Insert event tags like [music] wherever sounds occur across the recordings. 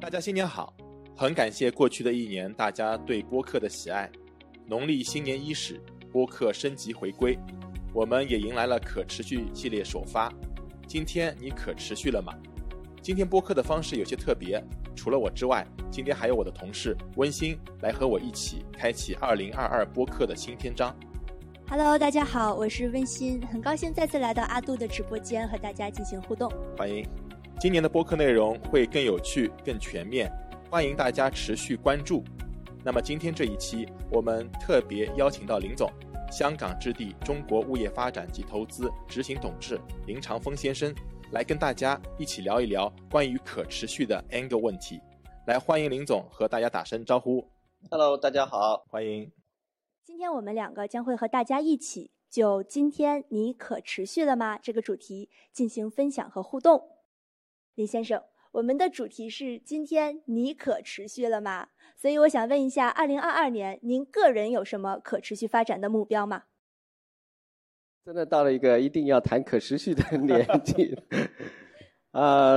大家新年好！很感谢过去的一年大家对播客的喜爱。农历新年伊始，播客升级回归，我们也迎来了可持续系列首发。今天你可持续了吗？今天播客的方式有些特别，除了我之外，今天还有我的同事温馨来和我一起开启二零二二播客的新篇章。Hello，大家好，我是温馨，很高兴再次来到阿杜的直播间和大家进行互动。欢迎！今年的播客内容会更有趣、更全面，欢迎大家持续关注。那么今天这一期，我们特别邀请到林总，香港置地中国物业发展及投资执行董事林长风先生，来跟大家一起聊一聊关于可持续的 angle 问题。来，欢迎林总和大家打声招呼。Hello，大家好，欢迎。今天我们两个将会和大家一起就“今天你可持续了吗”这个主题进行分享和互动。林先生，我们的主题是“今天你可持续了吗”，所以我想问一下，二零二二年您个人有什么可持续发展的目标吗？[laughs] 真的到了一个一定要谈可持续的 [laughs] 年纪。啊，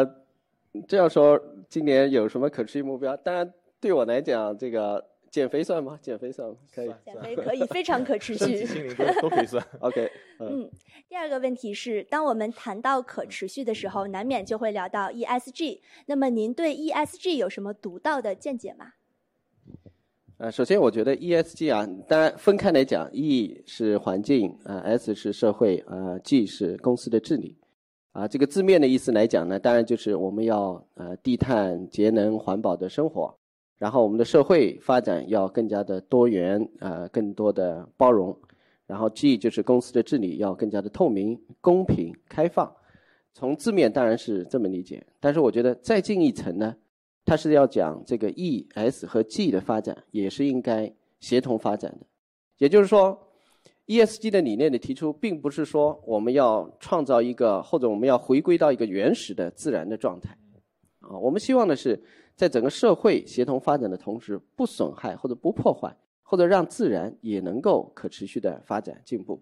这样说，今年有什么可持续目标？当然，对我来讲，这个减肥算吗？减肥算吗？可以。减肥可以，非常可持、续。心灵都都可以算。[laughs] OK，嗯，嗯，第二个问题是，当我们谈到可持续的时候，难免就会聊到 ESG。那么，您对 ESG 有什么独到的见解吗？呃，首先我觉得 ESG 啊，当然分开来讲，E 是环境啊、s 是社会啊、g 是公司的治理。啊，这个字面的意思来讲呢，当然就是我们要呃低碳、节能、环保的生活，然后我们的社会发展要更加的多元呃、更多的包容，然后 G 就是公司的治理要更加的透明、公平、开放。从字面当然是这么理解，但是我觉得再进一层呢，它是要讲这个 E、S 和 G 的发展也是应该协同发展的，也就是说，ESG 的理念的提出，并不是说我们要创造一个或者我们要回归到一个原始的自然的状态，啊，我们希望的是在整个社会协同发展的同时，不损害或者不破坏，或者让自然也能够可持续的发展进步。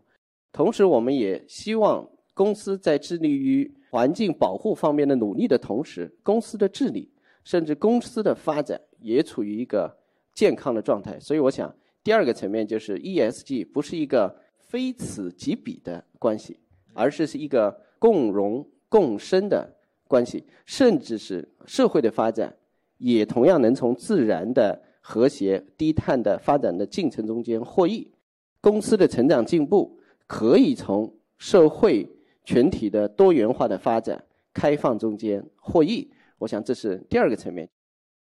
同时，我们也希望公司在致力于环境保护方面的努力的同时，公司的治理甚至公司的发展也处于一个健康的状态。所以，我想第二个层面就是 ESG 不是一个非此即彼的关系，而是是一个共荣共生的关系，甚至是社会的发展也同样能从自然的和谐、低碳的发展的进程中间获益。公司的成长进步可以从社会群体的多元化的发展、开放中间获益。我想这是第二个层面。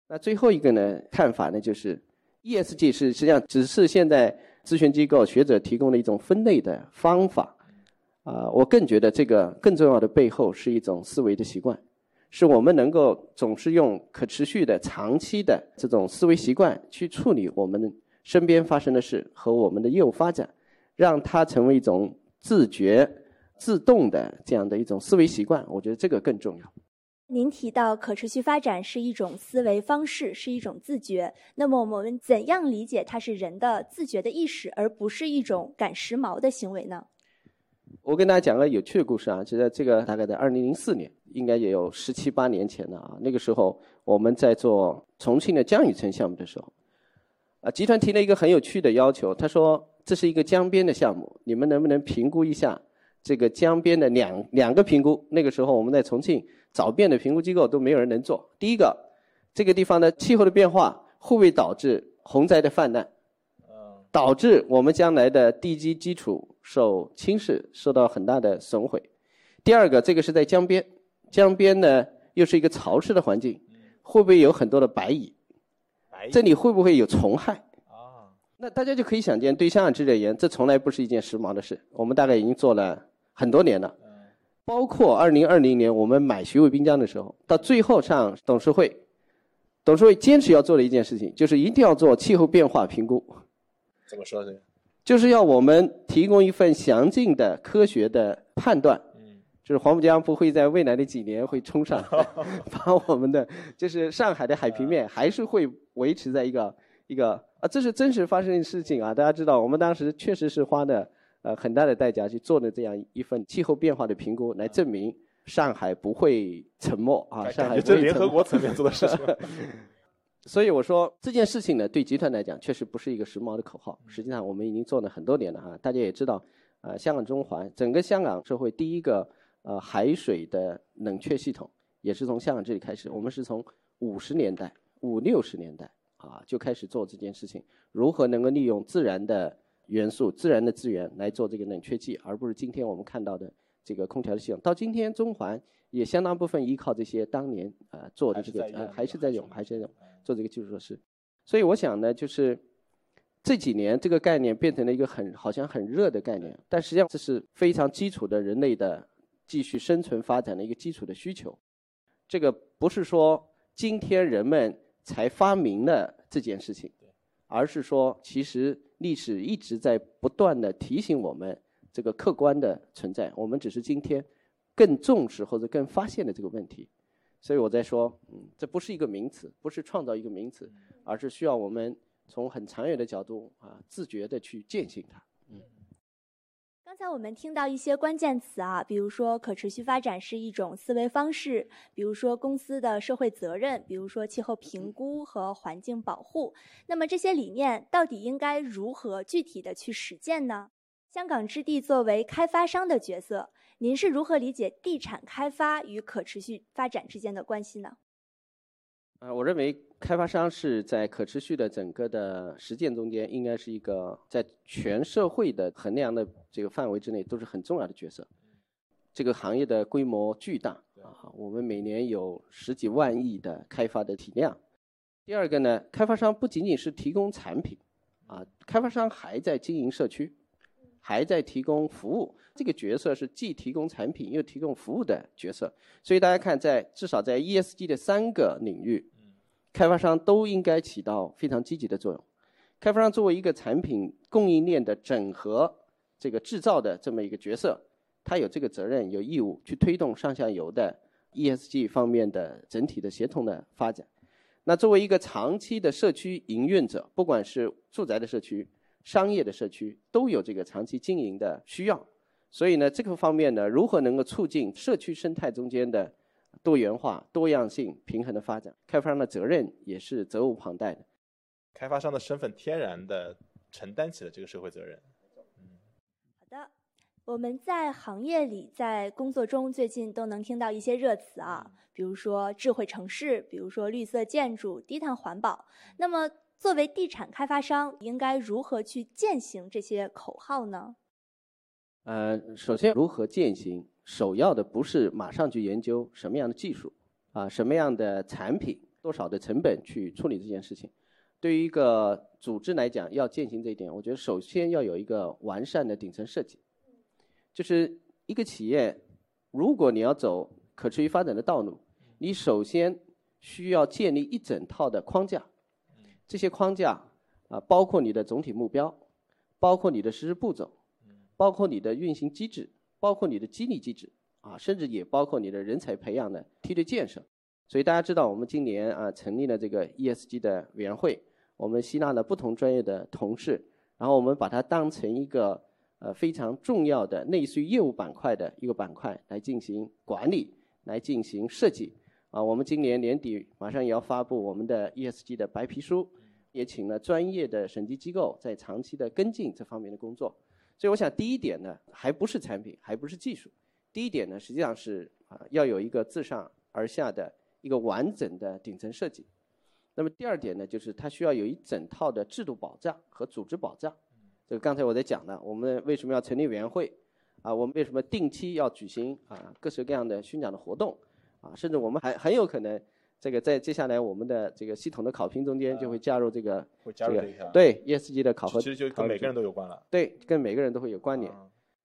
那最后一个呢看法呢，就是 ESG 是实际上只是现在咨询机构学者提供的一种分类的方法。啊、我更觉得这个更重要的背后是一种思维的习惯，是我们能够总是用可持续的、长期的这种思维习惯去处理我们身边发生的事和我们的业务发展，让它成为一种自觉、自动的这样的一种思维习惯。我觉得这个更重要。您提到可持续发展是一种思维方式，是一种自觉。那么我们怎样理解它是人的自觉的意识，而不是一种赶时髦的行为呢？我跟大家讲个有趣的故事啊，就在这个大概在二零零四年，应该也有十七八年前了啊。那个时候我们在做重庆的江雨城项目的时候，啊，集团提了一个很有趣的要求，他说这是一个江边的项目，你们能不能评估一下这个江边的两两个评估？那个时候我们在重庆找遍的评估机构都没有人能做。第一个，这个地方的气候的变化会不会导致洪灾的泛滥？导致我们将来的地基基础受侵蚀，受到很大的损毁。第二个，这个是在江边，江边呢又是一个潮湿的环境，会不会有很多的白蚁？这里会不会有虫害？啊，那大家就可以想见，对香港记者而言，这从来不是一件时髦的事。我们大概已经做了很多年了，包括二零二零年我们买徐汇滨江的时候，到最后上董事会，董事会坚持要做的一件事情，就是一定要做气候变化评估。怎么说这个？就是要我们提供一份详尽的科学的判断，嗯，就是黄浦江不会在未来的几年会冲上来，[laughs] 把我们的就是上海的海平面还是会维持在一个一个啊，这是真实发生的事情啊！大家知道，我们当时确实是花的呃很大的代价去做的这样一份气候变化的评估，来证明上海不会沉没啊，上海这联合国层面做的事情。[laughs] 所以我说这件事情呢，对集团来讲确实不是一个时髦的口号。实际上我们已经做了很多年了哈，大家也知道，呃，香港中环整个香港社会第一个呃海水的冷却系统也是从香港这里开始。我们是从五十年代五六十年代啊就开始做这件事情，如何能够利用自然的元素、自然的资源来做这个冷却剂，而不是今天我们看到的这个空调的系统。到今天中环也相当部分依靠这些当年呃做的这个呃还是在用还是在用。做这个基础设施，所以我想呢，就是这几年这个概念变成了一个很好像很热的概念，但实际上这是非常基础的人类的继续生存发展的一个基础的需求。这个不是说今天人们才发明了这件事情，而是说其实历史一直在不断的提醒我们这个客观的存在，我们只是今天更重视或者更发现了这个问题。所以我在说，嗯，这不是一个名词，不是创造一个名词，而是需要我们从很长远的角度啊，自觉的去践行它。嗯。刚才我们听到一些关键词啊，比如说可持续发展是一种思维方式，比如说公司的社会责任，比如说气候评估和环境保护。那么这些理念到底应该如何具体的去实践呢？香港置地作为开发商的角色。您是如何理解地产开发与可持续发展之间的关系呢？呃，我认为开发商是在可持续的整个的实践中间，应该是一个在全社会的衡量的这个范围之内都是很重要的角色。这个行业的规模巨大啊，我们每年有十几万亿的开发的体量。第二个呢，开发商不仅仅是提供产品，啊，开发商还在经营社区。还在提供服务，这个角色是既提供产品又提供服务的角色。所以大家看，在至少在 ESG 的三个领域，开发商都应该起到非常积极的作用。开发商作为一个产品供应链的整合、这个制造的这么一个角色，他有这个责任、有义务去推动上下游的 ESG 方面的整体的协同的发展。那作为一个长期的社区营运者，不管是住宅的社区，商业的社区都有这个长期经营的需要，所以呢，这个方面呢，如何能够促进社区生态中间的多元化、多样性、平衡的发展？开发商的责任也是责无旁贷的。开发商的身份天然的承担起了这个社会责任。嗯，好的，我们在行业里，在工作中最近都能听到一些热词啊，比如说智慧城市，比如说绿色建筑、低碳环保。那么作为地产开发商，应该如何去践行这些口号呢？呃，首先如何践行，首要的不是马上去研究什么样的技术，啊，什么样的产品，多少的成本去处理这件事情。对于一个组织来讲，要践行这一点，我觉得首先要有一个完善的顶层设计。就是一个企业，如果你要走可持续发展的道路，你首先需要建立一整套的框架。这些框架啊，包括你的总体目标，包括你的实施步骤，包括你的运行机制，包括你的激励机制啊，甚至也包括你的人才培养的梯队建设。所以大家知道，我们今年啊成立了这个 ESG 的委员会，我们吸纳了不同专业的同事，然后我们把它当成一个呃非常重要的类似于业务板块的一个板块来进行管理，来进行设计。啊，我们今年年底马上也要发布我们的 ESG 的白皮书，也请了专业的审计机构在长期的跟进这方面的工作。所以我想，第一点呢，还不是产品，还不是技术，第一点呢，实际上是啊，要有一个自上而下的一个完整的顶层设计。那么第二点呢，就是它需要有一整套的制度保障和组织保障。这个刚才我在讲的，我们为什么要成立委员会？啊，我们为什么定期要举行啊各式各样的宣讲的活动？啊，甚至我们还很有可能，这个在接下来我们的这个系统的考评中间就会加入这个这个对 ESG 的考核，其实就跟每个人都有关了。对，跟每个人都会有关联。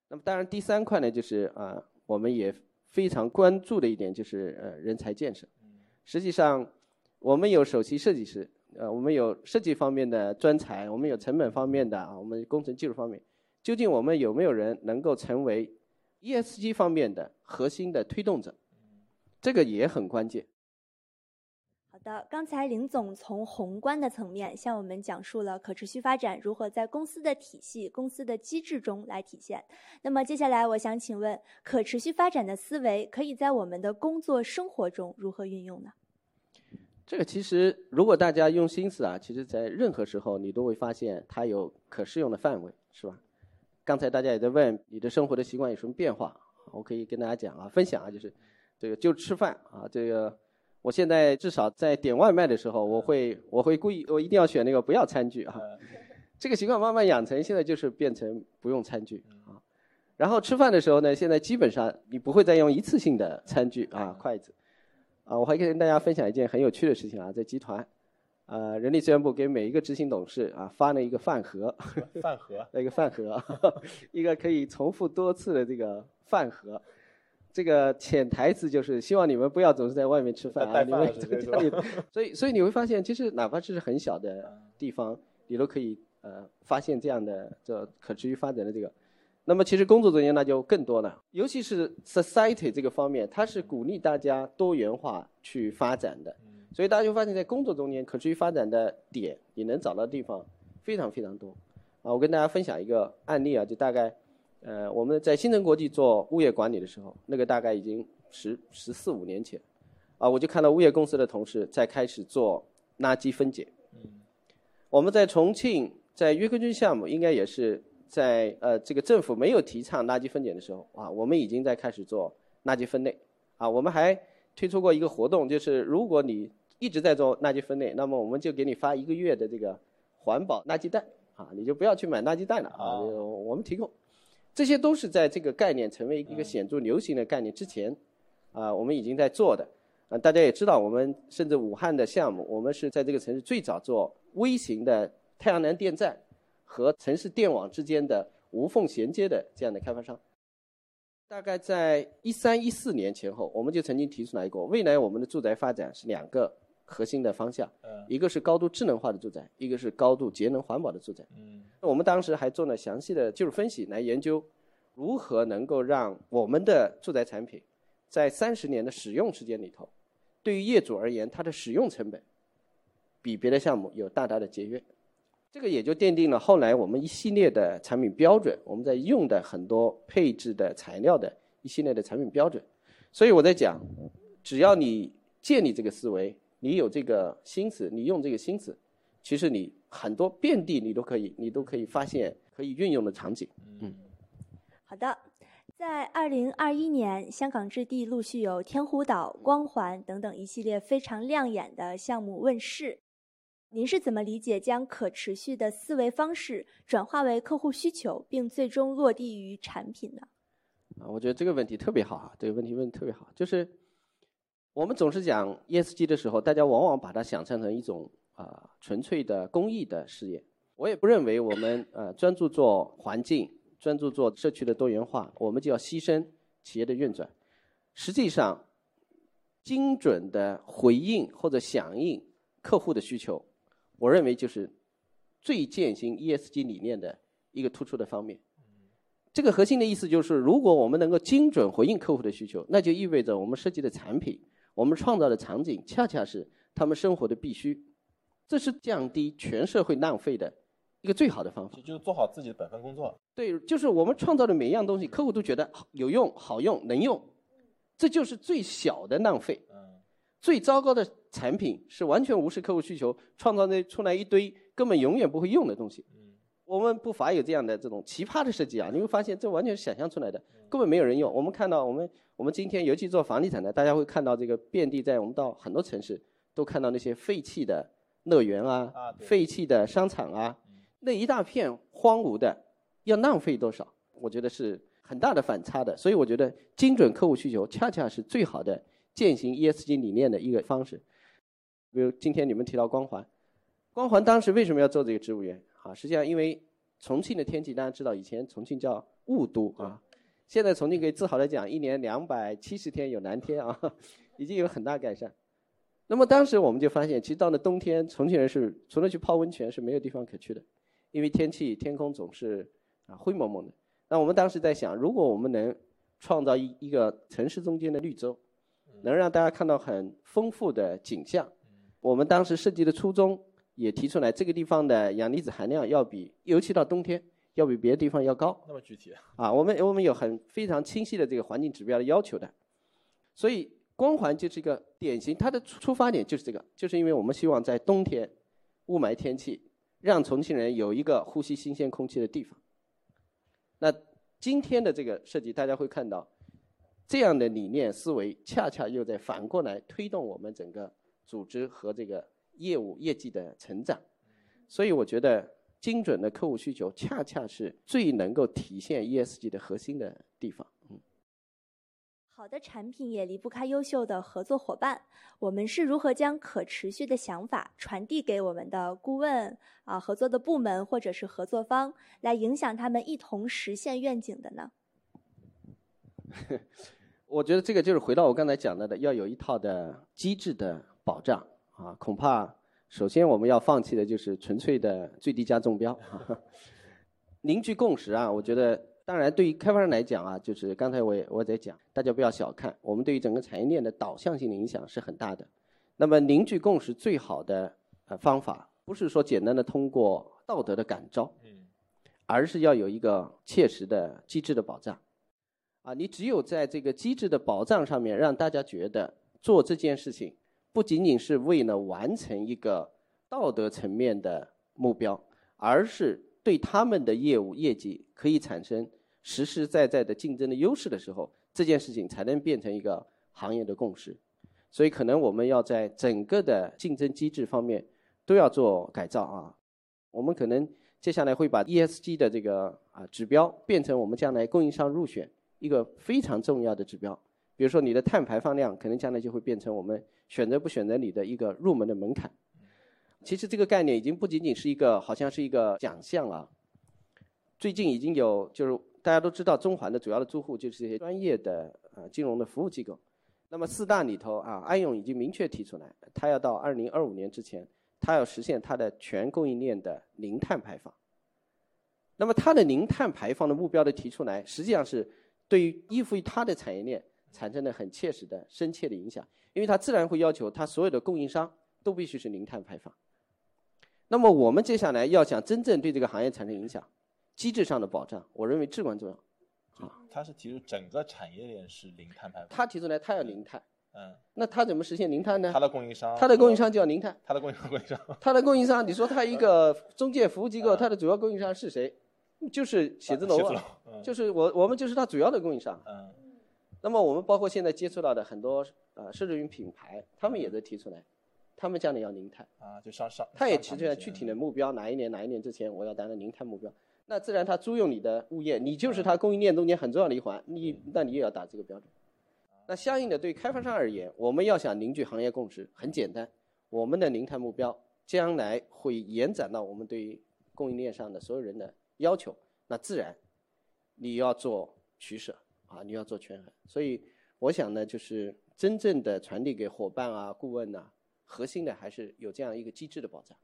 那么当然第三块呢，就是啊，我们也非常关注的一点就是呃人才建设。实际上，我们有首席设计师，呃，我们有设计方面的专才，我们有成本方面的啊，我们工程技术方面，究竟我们有没有人能够成为 ESG 方面的核心的推动者？这个也很关键。好的，刚才林总从宏观的层面向我们讲述了可持续发展如何在公司的体系、公司的机制中来体现。那么接下来，我想请问，可持续发展的思维可以在我们的工作生活中如何运用呢？这个其实，如果大家用心思啊，其实在任何时候你都会发现它有可适用的范围，是吧？刚才大家也在问你的生活的习惯有什么变化，我可以跟大家讲啊，分享啊，就是这个就吃饭啊，这个。我现在至少在点外卖的时候，我会我会故意我一定要选那个不要餐具啊，这个习惯慢慢养成，现在就是变成不用餐具啊。然后吃饭的时候呢，现在基本上你不会再用一次性的餐具啊筷子啊。我还跟大家分享一件很有趣的事情啊，在集团，呃，人力资源部给每一个执行董事啊发了一个饭盒，饭盒，[laughs] 一个饭盒，[laughs] 一个可以重复多次的这个饭盒。这个潜台词就是希望你们不要总是在外面吃饭啊，你们在家里。所以，所以你会发现，其实哪怕是很小的地方，你都可以呃发现这样的这可持续发展的这个。那么，其实工作中间那就更多了，尤其是 society 这个方面，它是鼓励大家多元化去发展的。所以大家就发现，在工作中间可持续发展的点，你能找到地方非常非常多。啊，我跟大家分享一个案例啊，就大概。呃，我们在新城国际做物业管理的时候，那个大概已经十十四五年前，啊，我就看到物业公司的同事在开始做垃圾分解。嗯，我们在重庆，在约克郡项目，应该也是在呃这个政府没有提倡垃圾分解的时候，啊，我们已经在开始做垃圾分类。啊，我们还推出过一个活动，就是如果你一直在做垃圾分类，那么我们就给你发一个月的这个环保垃圾袋，啊，你就不要去买垃圾袋了啊，我们提供。这些都是在这个概念成为一个显著流行的概念之前，啊，我们已经在做的。啊，大家也知道，我们甚至武汉的项目，我们是在这个城市最早做微型的太阳能电站和城市电网之间的无缝衔接的这样的开发商。大概在一三一四年前后，我们就曾经提出来过，未来我们的住宅发展是两个核心的方向，一个是高度智能化的住宅，一个是高度节能环保的住宅。嗯。我们当时还做了详细的技术分析，来研究如何能够让我们的住宅产品在三十年的使用时间里头，对于业主而言，它的使用成本比别的项目有大大的节约。这个也就奠定了后来我们一系列的产品标准，我们在用的很多配置的材料的一系列的产品标准。所以我在讲，只要你建立这个思维，你有这个心思，你用这个心思，其实你。很多遍地你都可以，你都可以发现可以运用的场景。嗯，好的，在二零二一年，香港置地陆续有天湖岛、光环等等一系列非常亮眼的项目问世。您是怎么理解将可持续的思维方式转化为客户需求，并最终落地于产品呢？啊，我觉得这个问题特别好啊，这个问题问的特别好。就是我们总是讲 ESG 的时候，大家往往把它想象成一种。啊，纯粹的公益的事业，我也不认为我们呃专注做环境，专注做社区的多元化，我们就要牺牲企业的运转。实际上，精准的回应或者响应客户的需求，我认为就是最践行 ESG 理念的一个突出的方面。这个核心的意思就是，如果我们能够精准回应客户的需求，那就意味着我们设计的产品，我们创造的场景，恰恰是他们生活的必须。这是降低全社会浪费的一个最好的方法，就是做好自己的本分工作。对，就是我们创造的每一样东西，客户都觉得有用、好用、能用，这就是最小的浪费。嗯。最糟糕的产品是完全无视客户需求，创造那出来一堆根本永远不会用的东西。嗯。我们不乏有这样的这种奇葩的设计啊！你会发现，这完全是想象出来的，根本没有人用。我们看到，我们我们今天尤其做房地产的，大家会看到这个遍地在我们到很多城市都看到那些废弃的。乐园啊，废弃的商场啊，那一大片荒芜的，要浪费多少？我觉得是很大的反差的。所以我觉得精准客户需求，恰恰是最好的践行 ESG 理念的一个方式。比如今天你们提到光环，光环当时为什么要做这个植物园？啊，实际上因为重庆的天气，大家知道以前重庆叫雾都啊，现在重庆可以自豪的讲，一年两百七十天有蓝天啊，[laughs] 已经有很大改善。那么当时我们就发现，其实到了冬天，重庆人是除了去泡温泉是没有地方可去的，因为天气天空总是啊灰蒙蒙的。那我们当时在想，如果我们能创造一一个城市中间的绿洲，能让大家看到很丰富的景象，我们当时设计的初衷也提出来，这个地方的氧离子含量要比，尤其到冬天，要比别的地方要高。那么具体啊，我们我们有很非常清晰的这个环境指标的要求的，所以光环就是一个典型，它的出出发点就是这个，就是因为我们希望在冬天雾霾天气，让重庆人有一个呼吸新鲜空气的地方。那今天的这个设计，大家会看到，这样的理念思维，恰恰又在反过来推动我们整个组织和这个业务业绩的成长。所以我觉得，精准的客户需求，恰恰是最能够体现 ESG 的核心的地方。嗯。好的产品也离不开优秀的合作伙伴。我们是如何将可持续的想法传递给我们的顾问啊、合作的部门或者是合作方，来影响他们一同实现愿景的呢？[laughs] 我觉得这个就是回到我刚才讲到的，要有一套的机制的保障啊。恐怕首先我们要放弃的就是纯粹的最低价中标，[laughs] 凝聚共识啊。我觉得。当然，对于开发商来讲啊，就是刚才我也我在讲，大家不要小看我们对于整个产业链的导向性的影响是很大的。那么凝聚共识最好的呃方法，不是说简单的通过道德的感召，嗯，而是要有一个切实的机制的保障。啊，你只有在这个机制的保障上面，让大家觉得做这件事情不仅仅是为了完成一个道德层面的目标，而是。对他们的业务业绩可以产生实实在在的竞争的优势的时候，这件事情才能变成一个行业的共识。所以，可能我们要在整个的竞争机制方面都要做改造啊。我们可能接下来会把 ESG 的这个啊指标变成我们将来供应商入选一个非常重要的指标。比如说，你的碳排放量可能将来就会变成我们选择不选择你的一个入门的门槛。其实这个概念已经不仅仅是一个，好像是一个奖项啊。最近已经有，就是大家都知道，中环的主要的租户就是这些专业的呃金融的服务机构。那么四大里头啊，安永已经明确提出来，它要到二零二五年之前，它要实现它的全供应链的零碳排放。那么它的零碳排放的目标的提出来，实际上是对于依附于它的产业链产生了很切实的深切的影响，因为它自然会要求它所有的供应商都必须是零碳排放。那么我们接下来要想真正对这个行业产生影响，机制上的保障，我认为至关重要。啊，他是提出整个产业链是零碳排放。他提出来，他要零碳。嗯。那他怎么实现零碳呢？他的供应商。他的供应商就要零碳。他的供应商，供应商。他的供应商，你说他一个中介服务机构，他的主要供应商是谁？就是写字楼啊。就是我，我们就是他主要的供应商。嗯。那么我们包括现在接触到的很多呃奢侈品品牌，他们也在提出来。他们将来要零碳啊，就上上，他也提出来具体的目标，哪一年哪一年之前我要达到零碳目标。那自然他租用你的物业，你就是他供应链中间很重要的一环，你那你也要打这个标准。那相应的对开发商而言，我们要想凝聚行业共识，很简单，我们的零碳目标将来会延展到我们对于供应链上的所有人的要求，那自然你要做取舍啊，你要做权衡。所以我想呢，就是真正的传递给伙伴啊、顾问呐。核心的还是有这样一个机制的保障。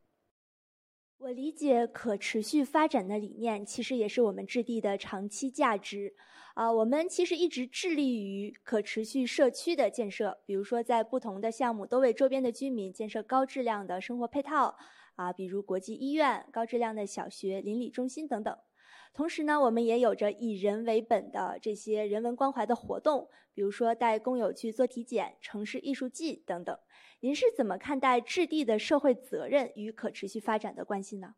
我理解可持续发展的理念，其实也是我们置地的长期价值。啊，我们其实一直致力于可持续社区的建设，比如说在不同的项目都为周边的居民建设高质量的生活配套，啊，比如国际医院、高质量的小学、邻里中心等等。同时呢，我们也有着以人为本的这些人文关怀的活动，比如说带工友去做体检、城市艺术季等等。您是怎么看待置地的社会责任与可持续发展的关系呢？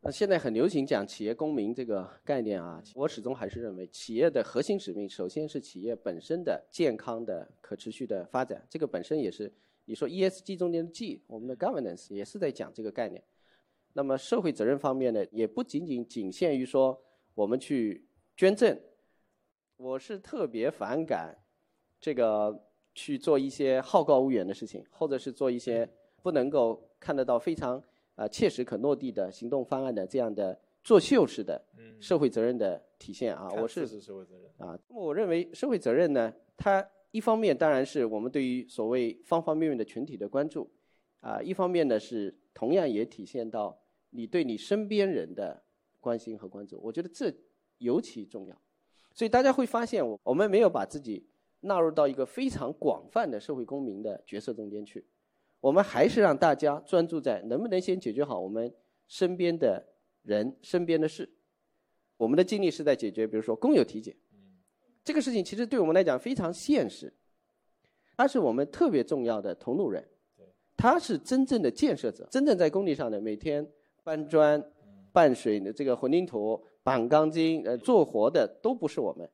那现在很流行讲企业公民这个概念啊，我始终还是认为，企业的核心使命首先是企业本身的健康的可持续的发展，这个本身也是你说 ESG 中间的 G，我们的 governance 也是在讲这个概念。那么社会责任方面呢，也不仅仅仅限于说我们去捐赠。我是特别反感这个去做一些好高骛远的事情，或者是做一些不能够看得到非常啊切实可落地的行动方案的这样的作秀式的社会责任的体现啊。我是社会责任啊。那么我认为社会责任呢，它一方面当然是我们对于所谓方方面面的群体的关注啊，一方面呢是同样也体现到。你对你身边人的关心和关注，我觉得这尤其重要。所以大家会发现，我我们没有把自己纳入到一个非常广泛的社会公民的角色中间去。我们还是让大家专注在能不能先解决好我们身边的人、身边的事。我们的精力是在解决，比如说工友体检，这个事情其实对我们来讲非常现实。他是我们特别重要的同路人，他是真正的建设者，真正在工地上的每天搬砖、拌水的这个混凝土、绑钢筋、呃做活的都不是我们。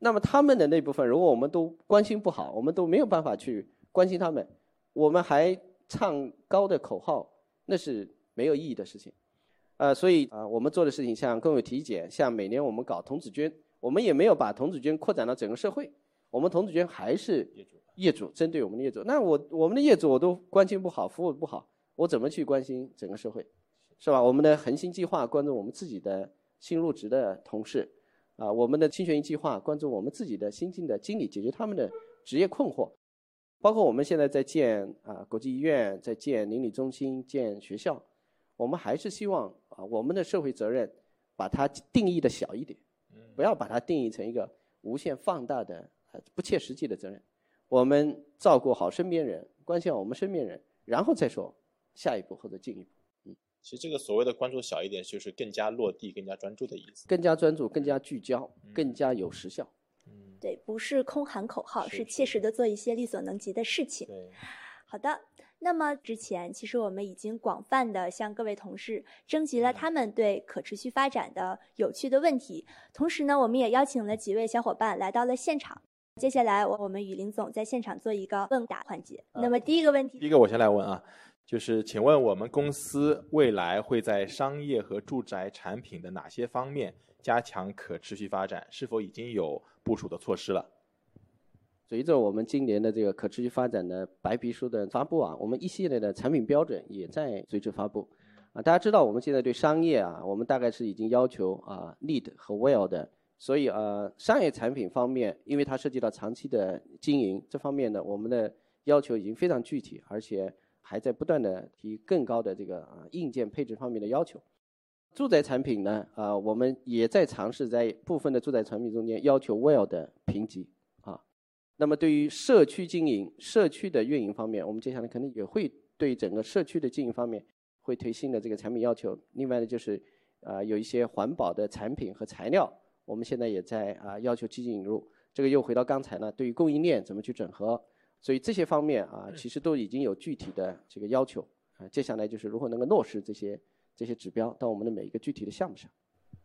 那么他们的那部分，如果我们都关心不好，我们都没有办法去关心他们，我们还唱高的口号，那是没有意义的事情。呃，所以啊，我们做的事情像更有体检，像每年我们搞童子军，我们也没有把童子军扩展到整个社会，我们童子军还是业主针对我们的业主，那我我们的业主我都关心不好，服务不好，我怎么去关心整个社会，是吧？我们的恒星计划关注我们自己的新入职的同事，啊，我们的清泉营计划关注我们自己的新进的经理，解决他们的职业困惑，包括我们现在在建啊国际医院，在建邻里中心、建学校，我们还是希望啊我们的社会责任把它定义的小一点，不要把它定义成一个无限放大的不切实际的责任。我们照顾好身边人，关心好我们身边人，然后再说下一步或者进一步。嗯，其实这个所谓的关注小一点，就是更加落地、更加专注的意思。更加专注、更加聚焦、更加有时效。嗯，对，不是空喊口号，是切实的做一些力所能及的事情。对，好的。那么之前其实我们已经广泛的向各位同事征集了他们对可持续发展的有趣的问题，同时呢，我们也邀请了几位小伙伴来到了现场。接下来，我我们与林总在现场做一个问答环节。那么第一个问题，第一个我先来问啊，就是请问我们公司未来会在商业和住宅产品的哪些方面加强可持续发展？是否已经有部署的措施了？随着我们今年的这个可持续发展的白皮书的发布啊，我们一系列的产品标准也在随之发布。啊，大家知道我们现在对商业啊，我们大概是已经要求啊，LEED 和 WELL 的。所以呃，商业产品方面，因为它涉及到长期的经营，这方面呢，我们的要求已经非常具体，而且还在不断的提更高的这个啊硬件配置方面的要求。住宅产品呢，啊，我们也在尝试在部分的住宅产品中间要求 WELL 的评级啊。那么对于社区经营、社区的运营方面，我们接下来肯定也会对整个社区的经营方面会推新的这个产品要求。另外呢，就是啊有一些环保的产品和材料。我们现在也在啊要求积极引入，这个又回到刚才呢，对于供应链怎么去整合，所以这些方面啊，其实都已经有具体的这个要求啊。接下来就是如何能够落实这些这些指标到我们的每一个具体的项目上。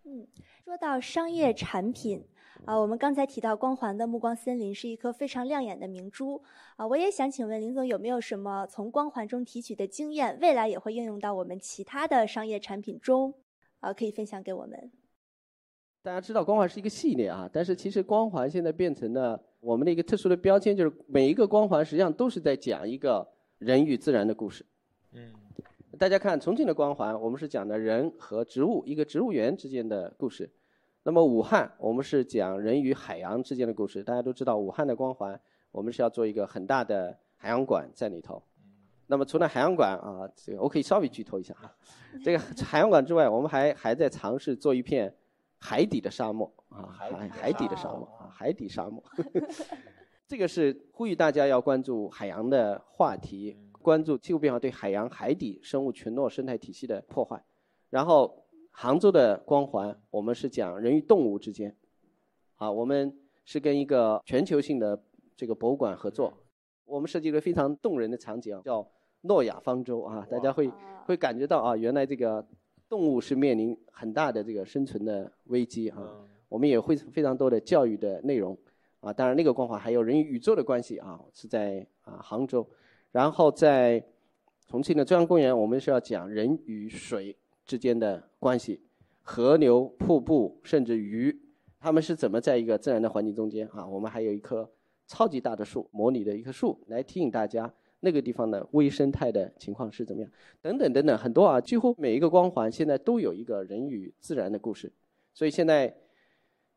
嗯，说到商业产品啊，我们刚才提到光环的暮光森林是一颗非常亮眼的明珠啊，我也想请问林总有没有什么从光环中提取的经验，未来也会应用到我们其他的商业产品中啊，可以分享给我们。大家知道光环是一个系列啊，但是其实光环现在变成了我们的一个特殊的标签，就是每一个光环实际上都是在讲一个人与自然的故事。嗯，大家看重庆的光环，我们是讲的人和植物一个植物园之间的故事。那么武汉，我们是讲人与海洋之间的故事。大家都知道武汉的光环，我们是要做一个很大的海洋馆在里头。那么除了海洋馆啊，这个我可以稍微剧透一下啊，[laughs] 这个海洋馆之外，我们还还在尝试做一片。海底的沙漠啊，海海底的沙漠啊，海底沙漠，[laughs] [laughs] 这个是呼吁大家要关注海洋的话题，关注气候变化对海洋海底生物群落生态体系的破坏。然后杭州的光环，我们是讲人与动物之间，啊，我们是跟一个全球性的这个博物馆合作，我们设计了非常动人的场景，叫诺亚方舟啊，大家会会感觉到啊，原来这个。动物是面临很大的这个生存的危机啊，我们也会非常多的教育的内容啊，当然那个光环还有人与宇宙的关系啊，是在啊杭州，然后在重庆的中央公园，我们是要讲人与水之间的关系，河流、瀑布甚至鱼，他们是怎么在一个自然的环境中间啊？我们还有一棵超级大的树，模拟的一棵树来提醒大家。那个地方的微生态的情况是怎么样？等等等等，很多啊，几乎每一个光环现在都有一个人与自然的故事。所以现在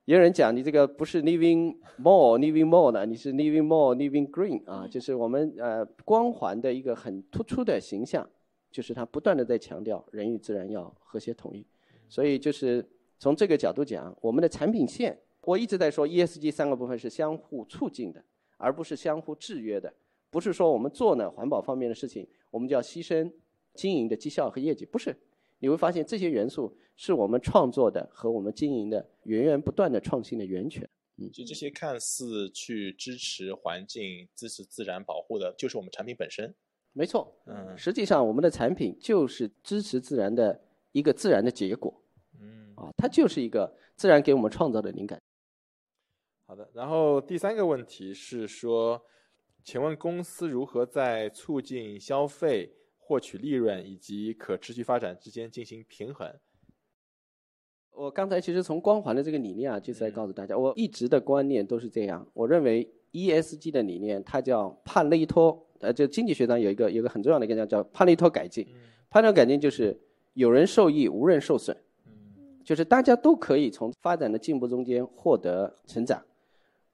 也有人讲，你这个不是 living more living more 的，你是 living more living green 啊，就是我们呃光环的一个很突出的形象，就是它不断的在强调人与自然要和谐统一。所以就是从这个角度讲，我们的产品线，我一直在说 ESG 三个部分是相互促进的，而不是相互制约的。不是说我们做呢环保方面的事情，我们就要牺牲经营的绩效和业绩，不是。你会发现这些元素是我们创作的和我们经营的源源不断的创新的源泉。嗯，就这些看似去支持环境、支持自然保护的，就是我们产品本身。没错，嗯，实际上我们的产品就是支持自然的一个自然的结果。嗯，啊，它就是一个自然给我们创造的灵感。好的，然后第三个问题是说，请问公司如何在促进消费、获取利润以及可持续发展之间进行平衡？我刚才其实从光环的这个理念啊，就是在告诉大家，我一直的观念都是这样。我认为 ESG 的理念，它叫帕累托，呃，就经济学上有一个有个很重要的概念叫叫帕累托改进。帕累托改进就是有人受益，无人受损，就是大家都可以从发展的进步中间获得成长。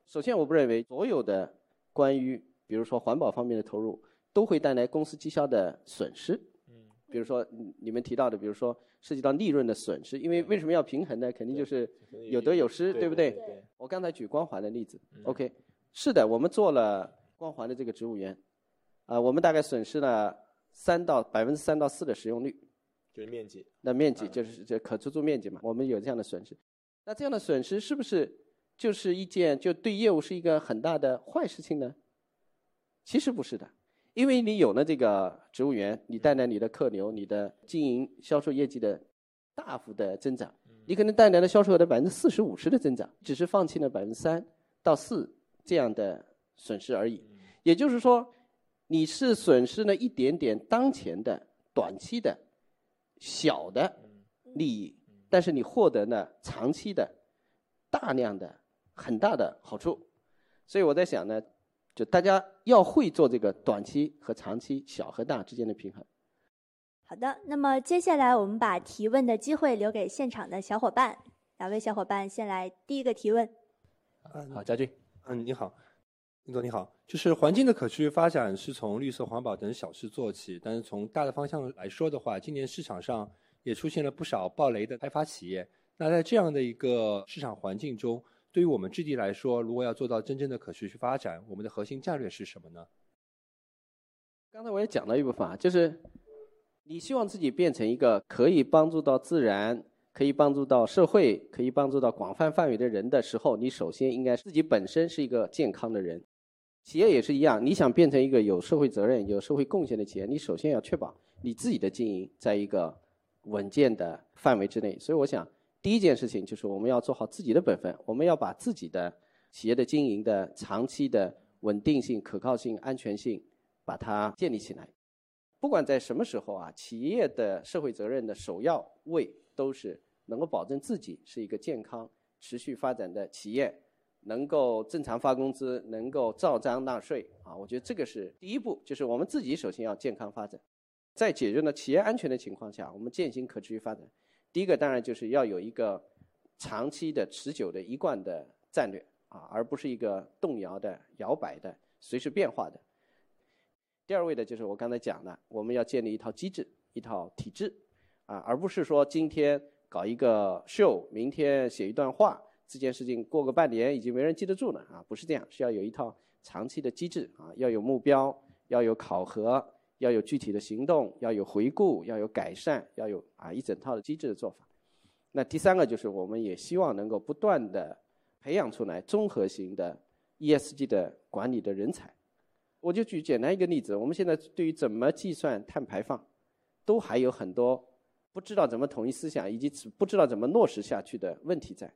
首先，我不认为所有的关于比如说环保方面的投入都会带来公司绩效的损失。嗯，比如说你们提到的，比如说涉及到利润的损失，因为为什么要平衡呢？肯定就是有得有失，对不对？我刚才举光环的例子，OK，是的，我们做了光环的这个植物园，啊，我们大概损失了三到百分之三到四的使用率，就是面积。那面积就是这可出租面积嘛，我们有这样的损失。那这样的损失是不是？就是一件就对业务是一个很大的坏事情呢？其实不是的，因为你有了这个植物园，你带来你的客流、你的经营销售业绩的大幅的增长，你可能带来了销售额的百分之四十五十的增长，只是放弃了百分之三到四这样的损失而已。也就是说，你是损失了一点点当前的短期的小的利益，但是你获得了长期的大量的。很大的好处，所以我在想呢，就大家要会做这个短期和长期、小和大之间的平衡。好的，那么接下来我们把提问的机会留给现场的小伙伴，两位小伙伴先来第一个提问。嗯好，嘉俊。嗯，你好，林总你好。就是环境的可持续发展是从绿色环保等小事做起，但是从大的方向来说的话，今年市场上也出现了不少暴雷的开发企业。那在这样的一个市场环境中，对于我们质地来说，如果要做到真正的可持续发展，我们的核心战略是什么呢？刚才我也讲了一部分啊，就是你希望自己变成一个可以帮助到自然、可以帮助到社会、可以帮助到广泛范围的人的时候，你首先应该自己本身是一个健康的人。企业也是一样，你想变成一个有社会责任、有社会贡献的企业，你首先要确保你自己的经营在一个稳健的范围之内。所以，我想。第一件事情就是我们要做好自己的本分，我们要把自己的企业的经营的长期的稳定性、可靠性、安全性，把它建立起来。不管在什么时候啊，企业的社会责任的首要位都是能够保证自己是一个健康、持续发展的企业，能够正常发工资，能够照章纳税啊。我觉得这个是第一步，就是我们自己首先要健康发展，在解决了企业安全的情况下，我们践行可持续发展。第一个当然就是要有一个长期的、持久的、一贯的战略啊，而不是一个动摇的、摇摆的、随时变化的。第二位的就是我刚才讲的，我们要建立一套机制、一套体制啊，而不是说今天搞一个秀，明天写一段话，这件事情过个半年已经没人记得住了啊，不是这样，是要有一套长期的机制啊，要有目标，要有考核。要有具体的行动，要有回顾，要有改善，要有啊一整套的机制的做法。那第三个就是，我们也希望能够不断的培养出来综合型的 ESG 的管理的人才。我就举简单一个例子，我们现在对于怎么计算碳排放，都还有很多不知道怎么统一思想，以及不知道怎么落实下去的问题在。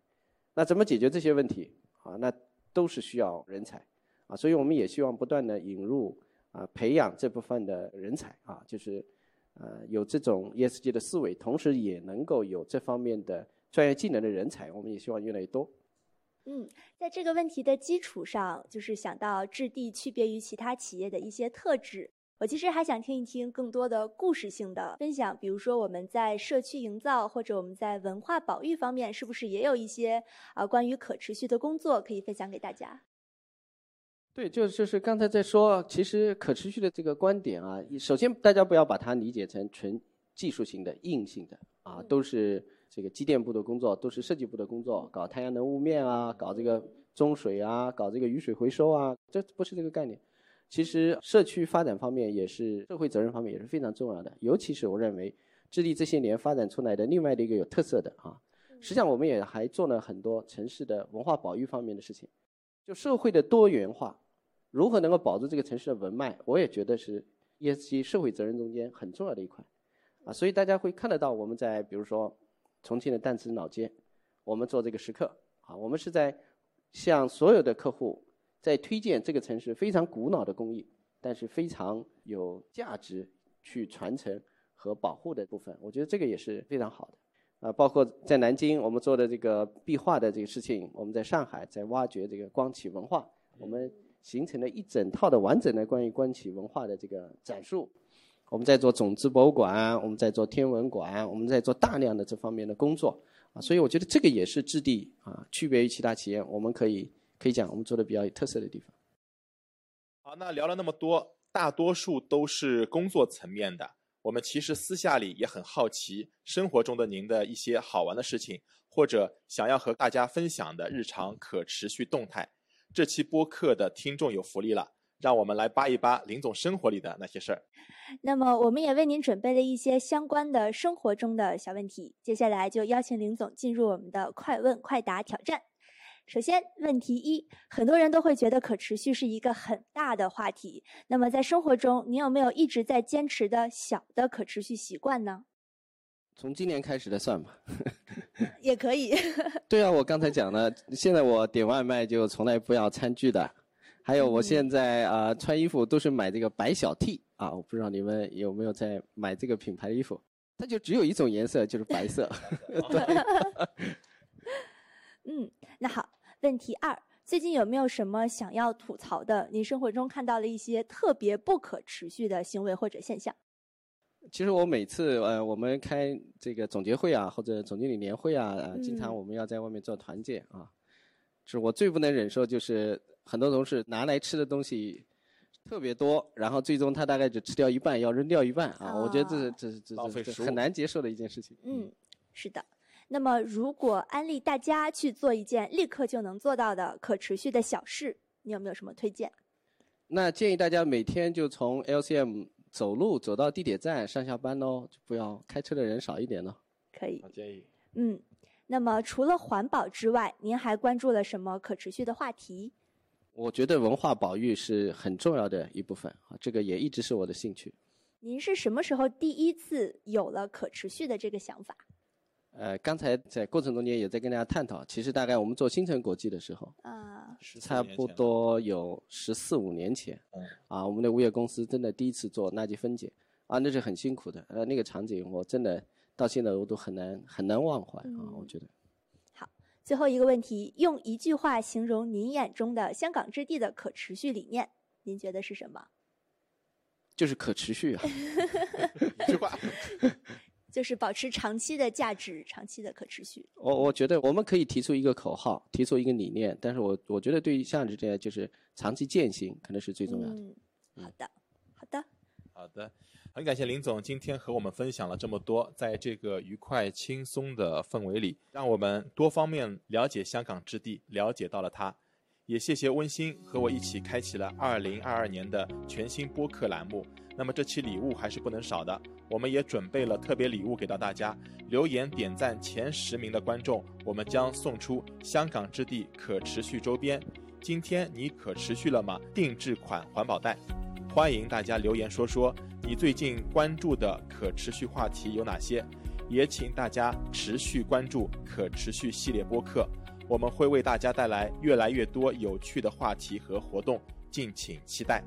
那怎么解决这些问题啊？那都是需要人才啊，所以我们也希望不断的引入。啊，培养这部分的人才啊，就是呃有这种 ESG 的思维，同时也能够有这方面的专业技能的人才，我们也希望越来越多。嗯，在这个问题的基础上，就是想到质地区别于其他企业的一些特质。我其实还想听一听更多的故事性的分享，比如说我们在社区营造或者我们在文化保育方面，是不是也有一些啊关于可持续的工作可以分享给大家？对，就就是刚才在说，其实可持续的这个观点啊，首先大家不要把它理解成纯技术性的、硬性的啊，都是这个机电部的工作，都是设计部的工作，搞太阳能雾面啊，搞这个中水啊，搞这个雨水回收啊，这不是这个概念。其实社区发展方面也是社会责任方面也是非常重要的，尤其是我认为智利这些年发展出来的另外的一个有特色的啊，实际上我们也还做了很多城市的文化保育方面的事情，就社会的多元化，如何能够保住这个城市的文脉，我也觉得是 ESG 社会责任中间很重要的一块，啊，所以大家会看得到我们在比如说重庆的弹子老街，我们做这个时刻啊，我们是在向所有的客户。在推荐这个城市非常古老的工艺，但是非常有价值去传承和保护的部分，我觉得这个也是非常好的。啊，包括在南京我们做的这个壁画的这个事情，我们在上海在挖掘这个光启文化，我们形成了一整套的完整的关于光启文化的这个展述。我们在做种子博物馆，我们在做天文馆，我们在做大量的这方面的工作。啊，所以我觉得这个也是质地啊，区别于其他企业，我们可以。可以讲我们做的比较有特色的地方。好，那聊了那么多，大多数都是工作层面的。我们其实私下里也很好奇，生活中的您的一些好玩的事情，或者想要和大家分享的日常可持续动态。这期播客的听众有福利了，让我们来扒一扒林总生活里的那些事儿。那么，我们也为您准备了一些相关的生活中的小问题。接下来就邀请林总进入我们的快问快答挑战。首先，问题一，很多人都会觉得可持续是一个很大的话题。那么，在生活中，你有没有一直在坚持的小的可持续习惯呢？从今年开始的算吧。[laughs] 也可以。[laughs] 对啊，我刚才讲了，现在我点外卖就从来不要餐具的。还有，我现在啊穿衣服都是买这个白小 T 啊，我不知道你们有没有在买这个品牌的衣服？它就只有一种颜色，就是白色。[laughs] 嗯，那好。问题二：最近有没有什么想要吐槽的？你生活中看到了一些特别不可持续的行为或者现象？其实我每次呃，我们开这个总结会啊，或者总经理年会啊，呃，经常我们要在外面做团建啊。就是我最不能忍受，就是很多同事拿来吃的东西特别多，然后最终他大概只吃掉一半，要扔掉一半啊。我觉得这是这是这是很难接受的一件事情。嗯，是的。那么，如果安利大家去做一件立刻就能做到的可持续的小事，你有没有什么推荐？那建议大家每天就从 LCM 走路走到地铁站上下班喽，就不要开车的人少一点呢。可以。好建议。嗯，那么除了环保之外，您还关注了什么可持续的话题？我觉得文化保育是很重要的一部分啊，这个也一直是我的兴趣。您是什么时候第一次有了可持续的这个想法？呃，刚才在过程中间也在跟大家探讨，其实大概我们做新城国际的时候，啊，差不多有十四五年前，啊，我们的物业公司真的第一次做垃圾分解，啊，那是很辛苦的，呃，那个场景我真的到现在我都很难很难忘怀啊，我觉得。好，最后一个问题，用一句话形容您眼中的香港置地的可持续理念，您觉得是什么？就是可持续啊。一句话。[laughs] 就是保持长期的价值，长期的可持续。我我觉得我们可以提出一个口号，提出一个理念，但是我我觉得对于项目之间，就是长期践行可能是最重要的。嗯，好的，好的，好的，很感谢林总今天和我们分享了这么多，在这个愉快轻松的氛围里，让我们多方面了解香港之地，了解到了它。也谢谢温馨和我一起开启了二零二二年的全新播客栏目。那么这期礼物还是不能少的，我们也准备了特别礼物给到大家。留言点赞前十名的观众，我们将送出香港之地可持续周边。今天你可持续了吗？定制款环保袋。欢迎大家留言说说你最近关注的可持续话题有哪些，也请大家持续关注可持续系列播客。我们会为大家带来越来越多有趣的话题和活动，敬请期待。